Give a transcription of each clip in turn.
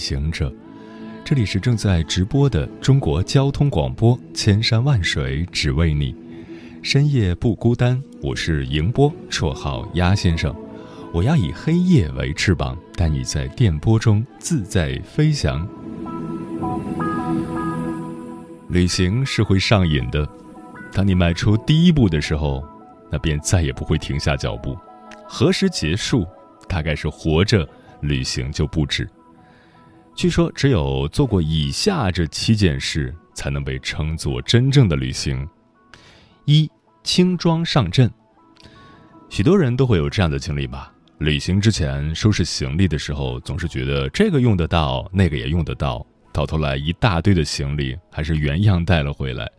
行者，这里是正在直播的中国交通广播，千山万水只为你，深夜不孤单。我是迎波，绰号鸭先生。我要以黑夜为翅膀，带你在电波中自在飞翔。旅行是会上瘾的，当你迈出第一步的时候，那便再也不会停下脚步。何时结束？大概是活着，旅行就不止。据说，只有做过以下这七件事，才能被称作真正的旅行：一、轻装上阵。许多人都会有这样的经历吧？旅行之前收拾行李的时候，总是觉得这个用得到，那个也用得到，到头来一大堆的行李还是原样带了回来。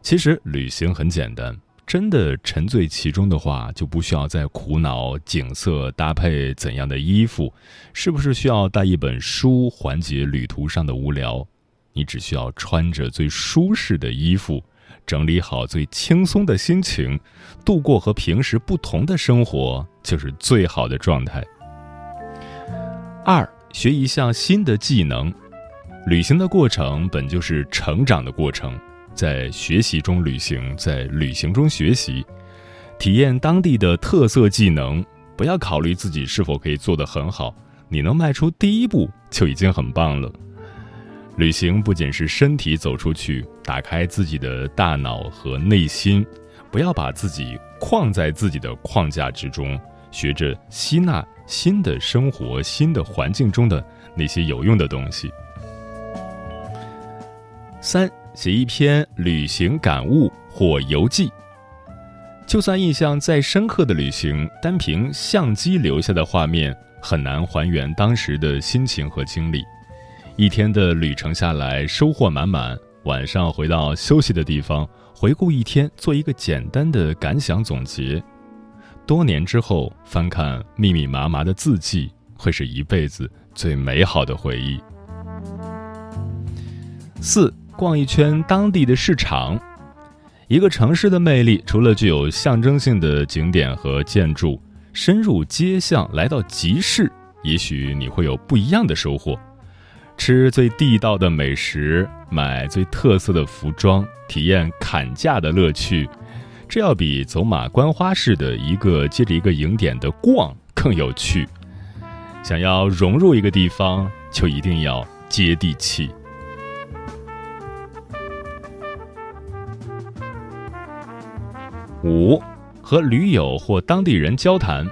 其实旅行很简单，真的沉醉其中的话，就不需要再苦恼景色搭配怎样的衣服，是不是需要带一本书缓解旅途上的无聊。你只需要穿着最舒适的衣服。整理好最轻松的心情，度过和平时不同的生活，就是最好的状态。二，学一项新的技能。旅行的过程本就是成长的过程，在学习中旅行，在旅行中学习，体验当地的特色技能。不要考虑自己是否可以做得很好，你能迈出第一步就已经很棒了。旅行不仅是身体走出去，打开自己的大脑和内心，不要把自己框在自己的框架之中，学着吸纳新的生活、新的环境中的那些有用的东西。三，写一篇旅行感悟或游记。就算印象再深刻的旅行，单凭相机留下的画面，很难还原当时的心情和经历。一天的旅程下来，收获满满。晚上回到休息的地方，回顾一天，做一个简单的感想总结。多年之后翻看密密麻麻的字迹，会是一辈子最美好的回忆。四，逛一圈当地的市场。一个城市的魅力，除了具有象征性的景点和建筑，深入街巷，来到集市，也许你会有不一样的收获。吃最地道的美食，买最特色的服装，体验砍价的乐趣，这要比走马观花似的一个接着一个景点的逛更有趣。想要融入一个地方，就一定要接地气。五，和驴友或当地人交谈，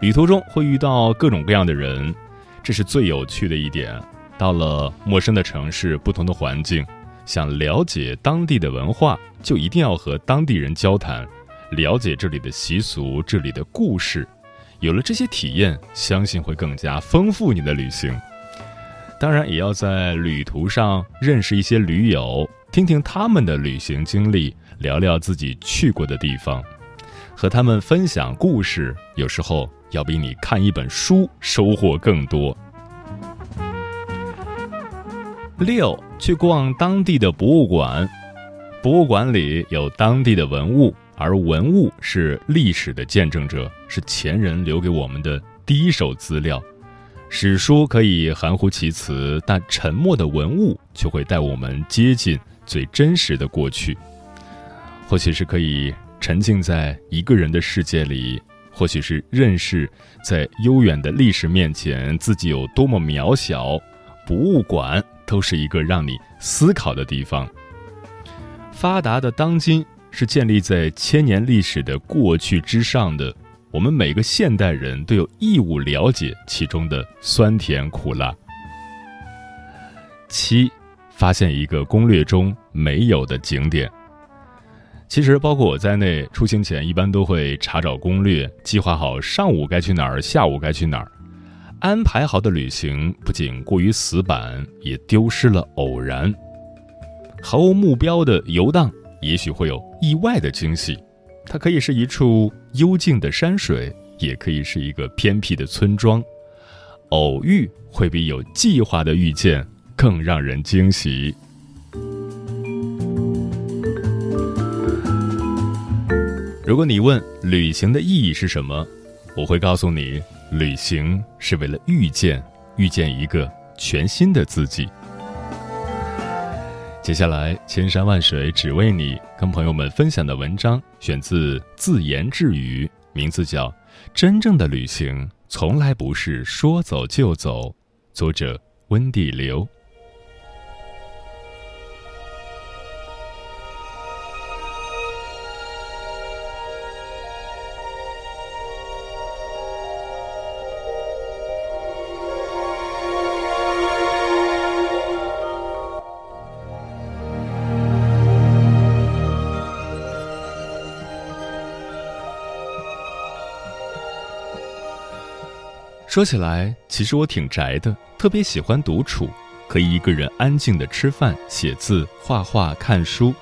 旅途中会遇到各种各样的人，这是最有趣的一点。到了陌生的城市，不同的环境，想了解当地的文化，就一定要和当地人交谈，了解这里的习俗、这里的故事。有了这些体验，相信会更加丰富你的旅行。当然，也要在旅途上认识一些驴友，听听他们的旅行经历，聊聊自己去过的地方，和他们分享故事。有时候要比你看一本书收获更多。六，去逛当地的博物馆。博物馆里有当地的文物，而文物是历史的见证者，是前人留给我们的第一手资料。史书可以含糊其辞，但沉默的文物却会带我们接近最真实的过去。或许是可以沉浸在一个人的世界里，或许是认识在悠远的历史面前自己有多么渺小。博物馆。都是一个让你思考的地方。发达的当今是建立在千年历史的过去之上的，我们每个现代人都有义务了解其中的酸甜苦辣。七，发现一个攻略中没有的景点。其实，包括我在内，出行前一般都会查找攻略，计划好上午该去哪儿，下午该去哪儿。安排好的旅行不仅过于死板，也丢失了偶然。毫无目标的游荡，也许会有意外的惊喜。它可以是一处幽静的山水，也可以是一个偏僻的村庄。偶遇会比有计划的遇见更让人惊喜。如果你问旅行的意义是什么，我会告诉你。旅行是为了遇见，遇见一个全新的自己。接下来，千山万水只为你，跟朋友们分享的文章选自自言自语，名字叫《真正的旅行从来不是说走就走》，作者温蒂刘。说起来，其实我挺宅的，特别喜欢独处，可以一个人安静的吃饭、写字、画画、看书，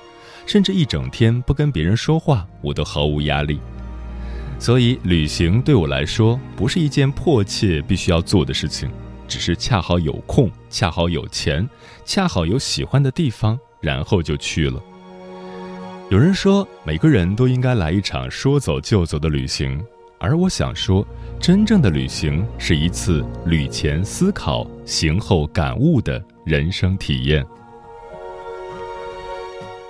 甚至一整天不跟别人说话，我都毫无压力。所以，旅行对我来说不是一件迫切必须要做的事情，只是恰好有空、恰好有钱、恰好有喜欢的地方，然后就去了。有人说，每个人都应该来一场说走就走的旅行。而我想说，真正的旅行是一次旅前思考、行后感悟的人生体验。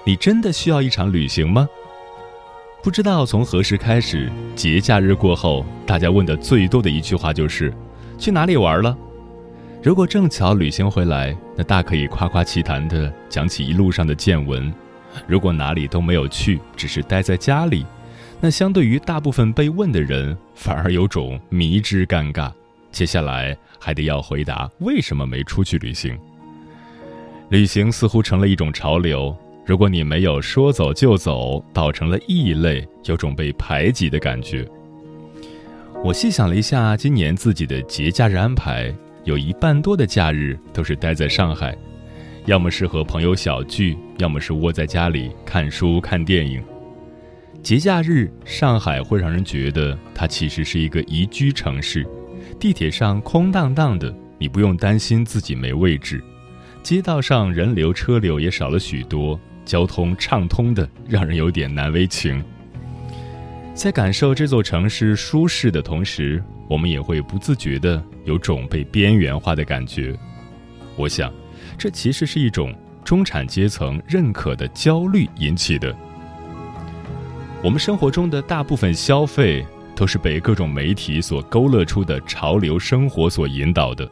你真的需要一场旅行吗？不知道从何时开始，节假日过后，大家问的最多的一句话就是：“去哪里玩了？”如果正巧旅行回来，那大可以夸夸其谈的讲起一路上的见闻；如果哪里都没有去，只是待在家里。那相对于大部分被问的人，反而有种迷之尴尬。接下来还得要回答为什么没出去旅行。旅行似乎成了一种潮流，如果你没有说走就走，倒成了异类，有种被排挤的感觉。我细想了一下，今年自己的节假日安排，有一半多的假日都是待在上海，要么是和朋友小聚，要么是窝在家里看书看电影。节假日，上海会让人觉得它其实是一个宜居城市。地铁上空荡荡的，你不用担心自己没位置；街道上人流车流也少了许多，交通畅通的让人有点难为情。在感受这座城市舒适的同时，我们也会不自觉的有种被边缘化的感觉。我想，这其实是一种中产阶层认可的焦虑引起的。我们生活中的大部分消费都是被各种媒体所勾勒出的潮流生活所引导的。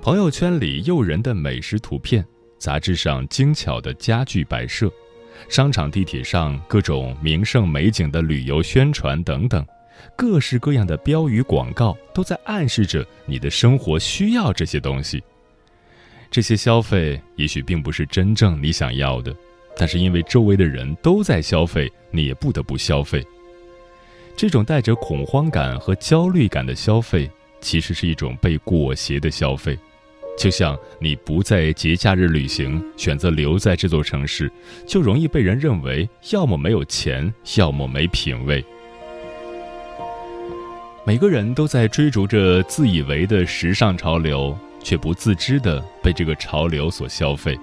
朋友圈里诱人的美食图片，杂志上精巧的家具摆设，商场地铁上各种名胜美景的旅游宣传等等，各式各样的标语广告都在暗示着你的生活需要这些东西。这些消费也许并不是真正你想要的。但是因为周围的人都在消费，你也不得不消费。这种带着恐慌感和焦虑感的消费，其实是一种被裹挟的消费。就像你不在节假日旅行，选择留在这座城市，就容易被人认为要么没有钱，要么没品位。每个人都在追逐着自以为的时尚潮流，却不自知的被这个潮流所消费，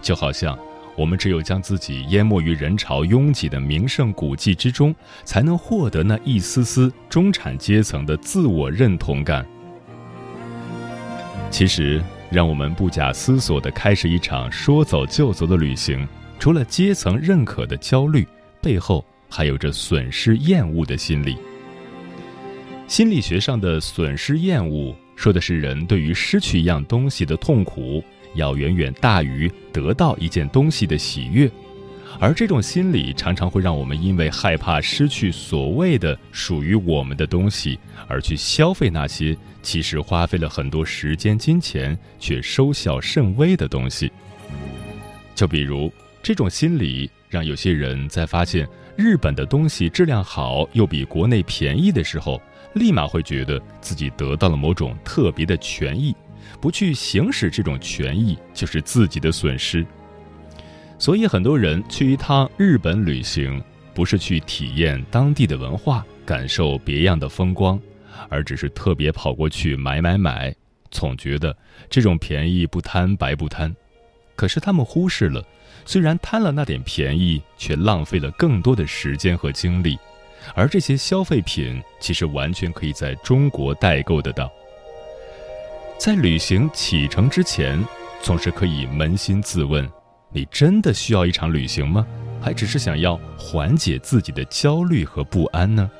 就好像。我们只有将自己淹没于人潮拥挤的名胜古迹之中，才能获得那一丝丝中产阶层的自我认同感。其实，让我们不假思索地开始一场说走就走的旅行，除了阶层认可的焦虑，背后还有着损失厌恶的心理。心理学上的损失厌恶，说的是人对于失去一样东西的痛苦。要远远大于得到一件东西的喜悦，而这种心理常常会让我们因为害怕失去所谓的属于我们的东西，而去消费那些其实花费了很多时间金钱却收效甚微的东西。就比如这种心理，让有些人在发现日本的东西质量好又比国内便宜的时候，立马会觉得自己得到了某种特别的权益，不去行使这种权益就是自己的损失。所以很多人去一趟日本旅行，不是去体验当地的文化，感受别样的风光，而只是特别跑过去买买买，总觉得这种便宜不贪白不贪。可是他们忽视了。虽然贪了那点便宜，却浪费了更多的时间和精力，而这些消费品其实完全可以在中国代购得到。在旅行启程之前，总是可以扪心自问：你真的需要一场旅行吗？还只是想要缓解自己的焦虑和不安呢？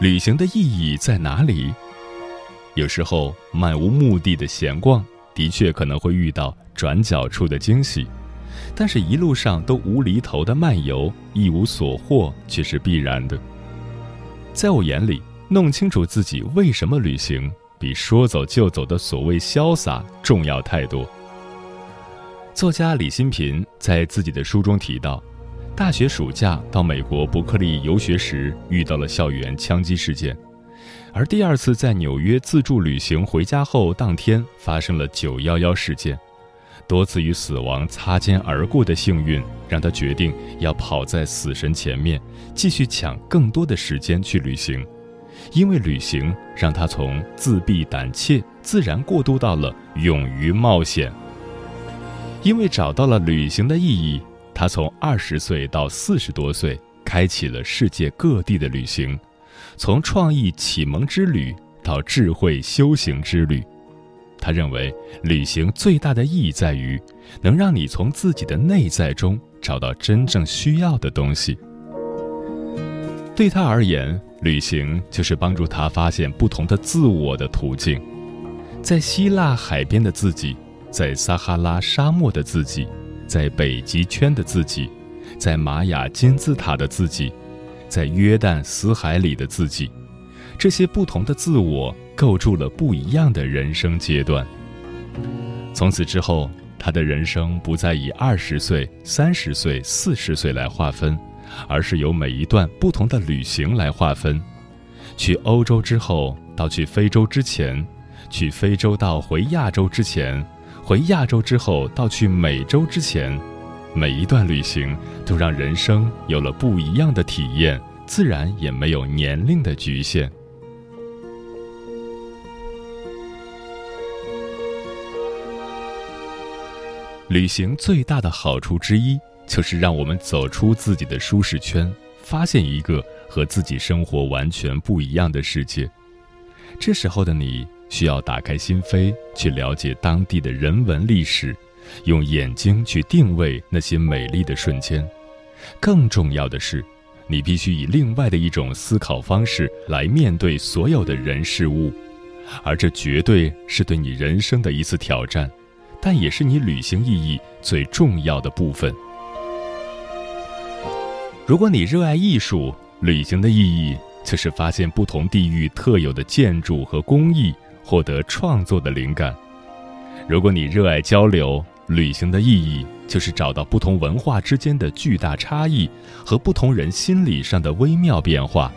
旅行的意义在哪里？有时候漫无目的的闲逛，的确可能会遇到转角处的惊喜，但是一路上都无厘头的漫游，一无所获却是必然的。在我眼里，弄清楚自己为什么旅行，比说走就走的所谓潇洒重要太多。作家李新平在自己的书中提到，大学暑假到美国伯克利游学时，遇到了校园枪击事件。而第二次在纽约自助旅行回家后，当天发生了九幺幺事件，多次与死亡擦肩而过的幸运，让他决定要跑在死神前面，继续抢更多的时间去旅行，因为旅行让他从自闭胆怯自然过渡到了勇于冒险。因为找到了旅行的意义，他从二十岁到四十多岁，开启了世界各地的旅行。从创意启蒙之旅到智慧修行之旅，他认为旅行最大的意义在于，能让你从自己的内在中找到真正需要的东西。对他而言，旅行就是帮助他发现不同的自我的途径。在希腊海边的自己，在撒哈拉沙漠的自己，在北极圈的自己，在玛雅金字塔的自己。在约旦死海里的自己，这些不同的自我构筑了不一样的人生阶段。从此之后，他的人生不再以二十岁、三十岁、四十岁来划分，而是由每一段不同的旅行来划分。去欧洲之后，到去非洲之前；去非洲到回亚洲之前；回亚洲之后到去美洲之前。每一段旅行都让人生有了不一样的体验，自然也没有年龄的局限。旅行最大的好处之一，就是让我们走出自己的舒适圈，发现一个和自己生活完全不一样的世界。这时候的你，需要打开心扉，去了解当地的人文历史。用眼睛去定位那些美丽的瞬间，更重要的是，你必须以另外的一种思考方式来面对所有的人事物，而这绝对是对你人生的一次挑战，但也是你旅行意义最重要的部分。如果你热爱艺术，旅行的意义就是发现不同地域特有的建筑和工艺，获得创作的灵感。如果你热爱交流，旅行的意义就是找到不同文化之间的巨大差异和不同人心理上的微妙变化。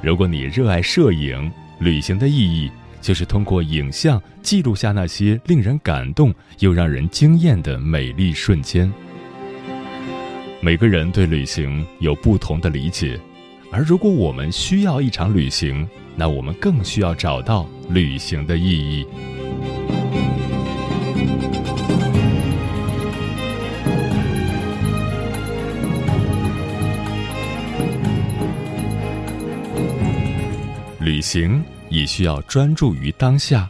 如果你热爱摄影，旅行的意义就是通过影像记录下那些令人感动又让人惊艳的美丽瞬间。每个人对旅行有不同的理解，而如果我们需要一场旅行，那我们更需要找到旅行的意义。旅行也需要专注于当下。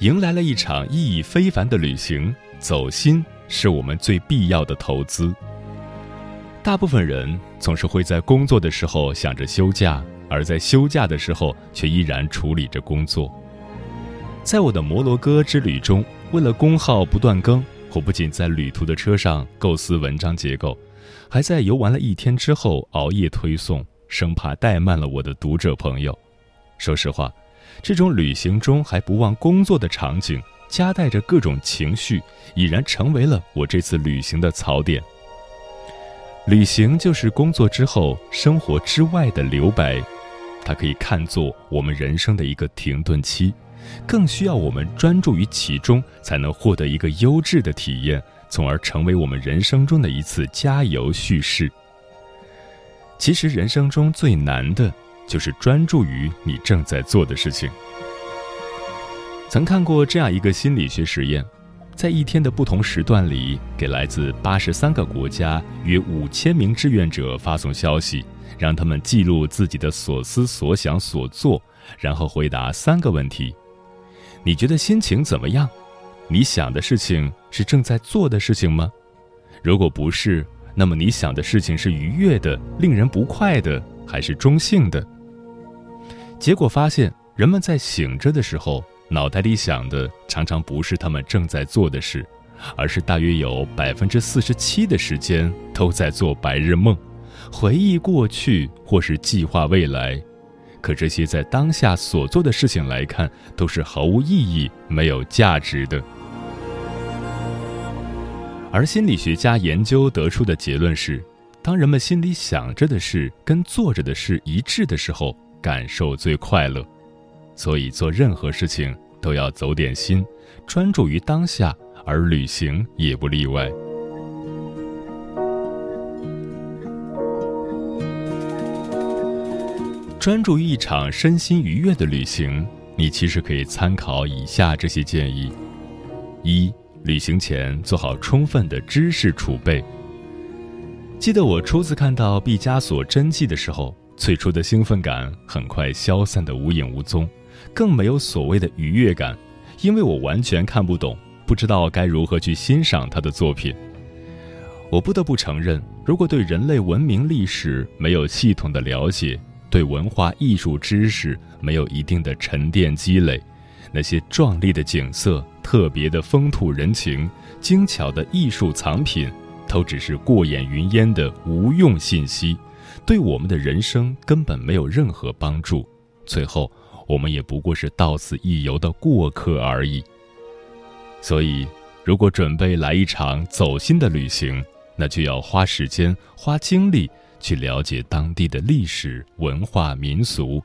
迎来了一场意义非凡的旅行，走心是我们最必要的投资。大部分人总是会在工作的时候想着休假，而在休假的时候却依然处理着工作。在我的摩洛哥之旅中，为了公号不断更，我不仅在旅途的车上构思文章结构，还在游玩了一天之后熬夜推送。生怕怠慢了我的读者朋友。说实话，这种旅行中还不忘工作的场景，夹带着各种情绪，已然成为了我这次旅行的槽点。旅行就是工作之后生活之外的留白，它可以看作我们人生的一个停顿期，更需要我们专注于其中，才能获得一个优质的体验，从而成为我们人生中的一次加油叙事。其实，人生中最难的，就是专注于你正在做的事情。曾看过这样一个心理学实验，在一天的不同时段里，给来自八十三个国家约五千名志愿者发送消息，让他们记录自己的所思所想所做，然后回答三个问题：你觉得心情怎么样？你想的事情是正在做的事情吗？如果不是，那么你想的事情是愉悦的、令人不快的，还是中性的？结果发现，人们在醒着的时候。脑袋里想的常常不是他们正在做的事，而是大约有百分之四十七的时间都在做白日梦，回忆过去或是计划未来。可这些在当下所做的事情来看，都是毫无意义、没有价值的。而心理学家研究得出的结论是：当人们心里想着的事跟做着的事一致的时候，感受最快乐。所以做任何事情都要走点心，专注于当下，而旅行也不例外。专注于一场身心愉悦的旅行，你其实可以参考以下这些建议：一、旅行前做好充分的知识储备。记得我初次看到毕加索真迹的时候，最初的兴奋感很快消散得无影无踪。更没有所谓的愉悦感，因为我完全看不懂，不知道该如何去欣赏他的作品。我不得不承认，如果对人类文明历史没有系统的了解，对文化艺术知识没有一定的沉淀积累，那些壮丽的景色、特别的风土人情、精巧的艺术藏品，都只是过眼云烟的无用信息，对我们的人生根本没有任何帮助。最后。我们也不过是到此一游的过客而已。所以，如果准备来一场走心的旅行，那就要花时间、花精力去了解当地的历史文化民俗，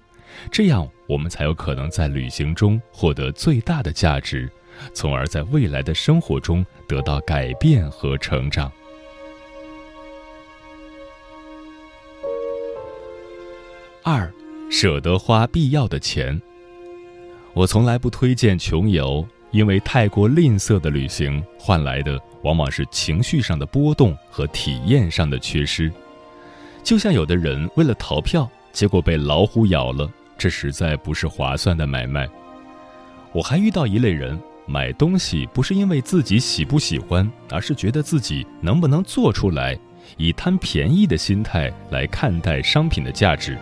这样我们才有可能在旅行中获得最大的价值，从而在未来的生活中得到改变和成长。二。舍得花必要的钱。我从来不推荐穷游，因为太过吝啬的旅行换来的往往是情绪上的波动和体验上的缺失。就像有的人为了逃票，结果被老虎咬了，这实在不是划算的买卖。我还遇到一类人，买东西不是因为自己喜不喜欢，而是觉得自己能不能做出来，以贪便宜的心态来看待商品的价值。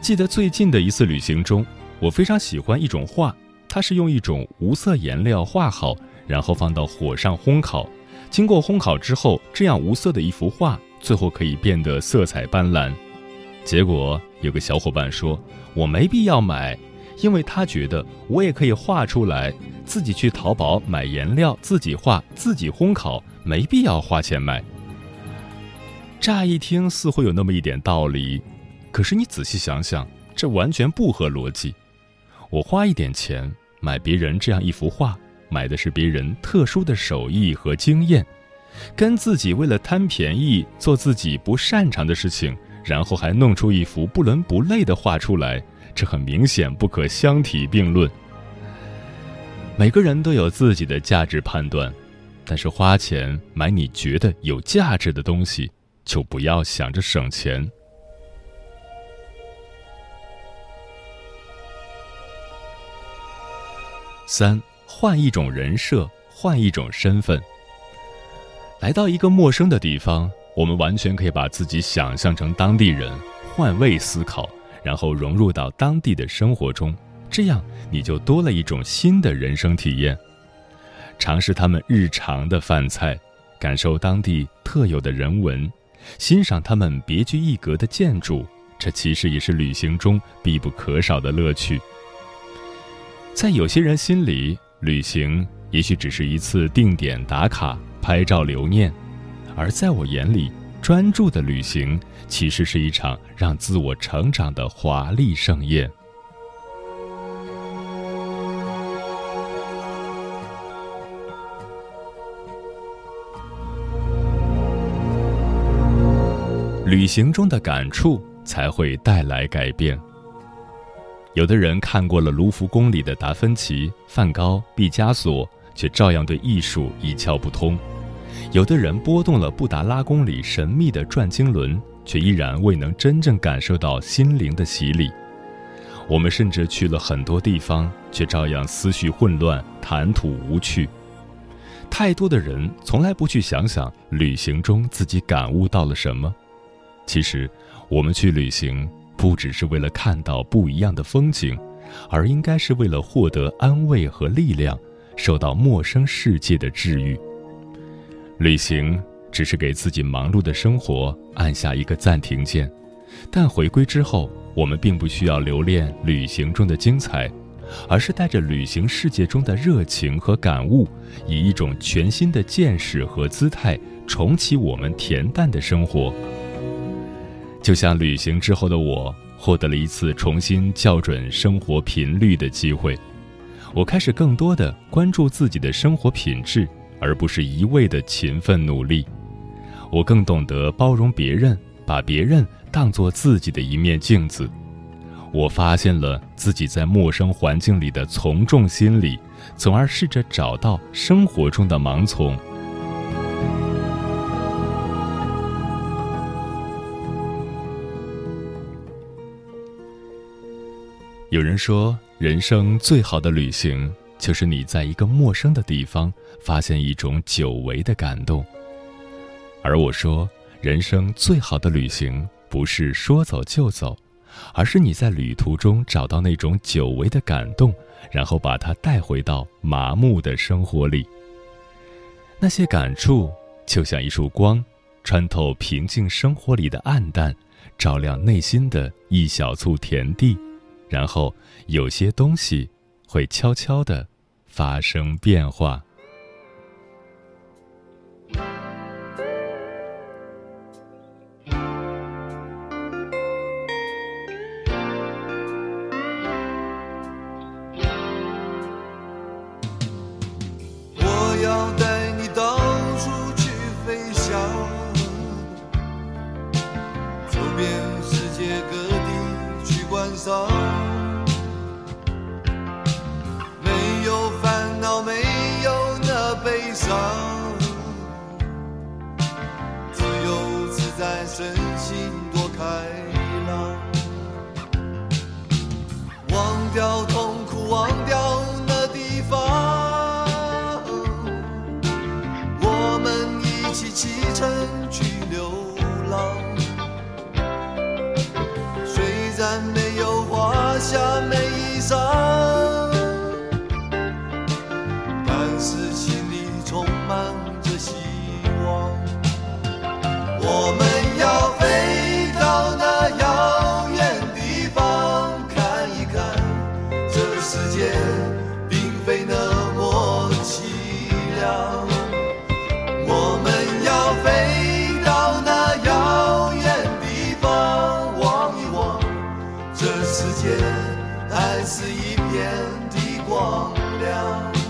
记得最近的一次旅行中，我非常喜欢一种画，它是用一种无色颜料画好，然后放到火上烘烤。经过烘烤之后，这样无色的一幅画，最后可以变得色彩斑斓。结果有个小伙伴说：“我没必要买，因为他觉得我也可以画出来，自己去淘宝买颜料，自己画，自己烘烤，没必要花钱买。”乍一听似乎有那么一点道理。可是你仔细想想，这完全不合逻辑。我花一点钱买别人这样一幅画，买的是别人特殊的手艺和经验，跟自己为了贪便宜做自己不擅长的事情，然后还弄出一幅不伦不类的画出来，这很明显不可相提并论。每个人都有自己的价值判断，但是花钱买你觉得有价值的东西，就不要想着省钱。三换一种人设，换一种身份。来到一个陌生的地方，我们完全可以把自己想象成当地人，换位思考，然后融入到当地的生活中，这样你就多了一种新的人生体验。尝试他们日常的饭菜，感受当地特有的人文，欣赏他们别具一格的建筑，这其实也是旅行中必不可少的乐趣。在有些人心里，旅行也许只是一次定点打卡、拍照留念，而在我眼里，专注的旅行其实是一场让自我成长的华丽盛宴。旅行中的感触才会带来改变。有的人看过了卢浮宫里的达芬奇、梵高、毕加索，却照样对艺术一窍不通；有的人拨动了布达拉宫里神秘的转经轮，却依然未能真正感受到心灵的洗礼。我们甚至去了很多地方，却照样思绪混乱、谈吐无趣。太多的人从来不去想想旅行中自己感悟到了什么。其实，我们去旅行。不只是为了看到不一样的风景，而应该是为了获得安慰和力量，受到陌生世界的治愈。旅行只是给自己忙碌的生活按下一个暂停键，但回归之后，我们并不需要留恋旅行中的精彩，而是带着旅行世界中的热情和感悟，以一种全新的见识和姿态，重启我们恬淡的生活。就像旅行之后的我，获得了一次重新校准生活频率的机会。我开始更多的关注自己的生活品质，而不是一味的勤奋努力。我更懂得包容别人，把别人当做自己的一面镜子。我发现了自己在陌生环境里的从众心理，从而试着找到生活中的盲从。有人说，人生最好的旅行就是你在一个陌生的地方发现一种久违的感动。而我说，人生最好的旅行不是说走就走，而是你在旅途中找到那种久违的感动，然后把它带回到麻木的生活里。那些感触就像一束光，穿透平静生活里的暗淡，照亮内心的一小簇田地。然后，有些东西会悄悄地发生变化。在身心多开朗。忘掉痛苦忘掉那地方。我们一起启程去世界还是一片的光亮。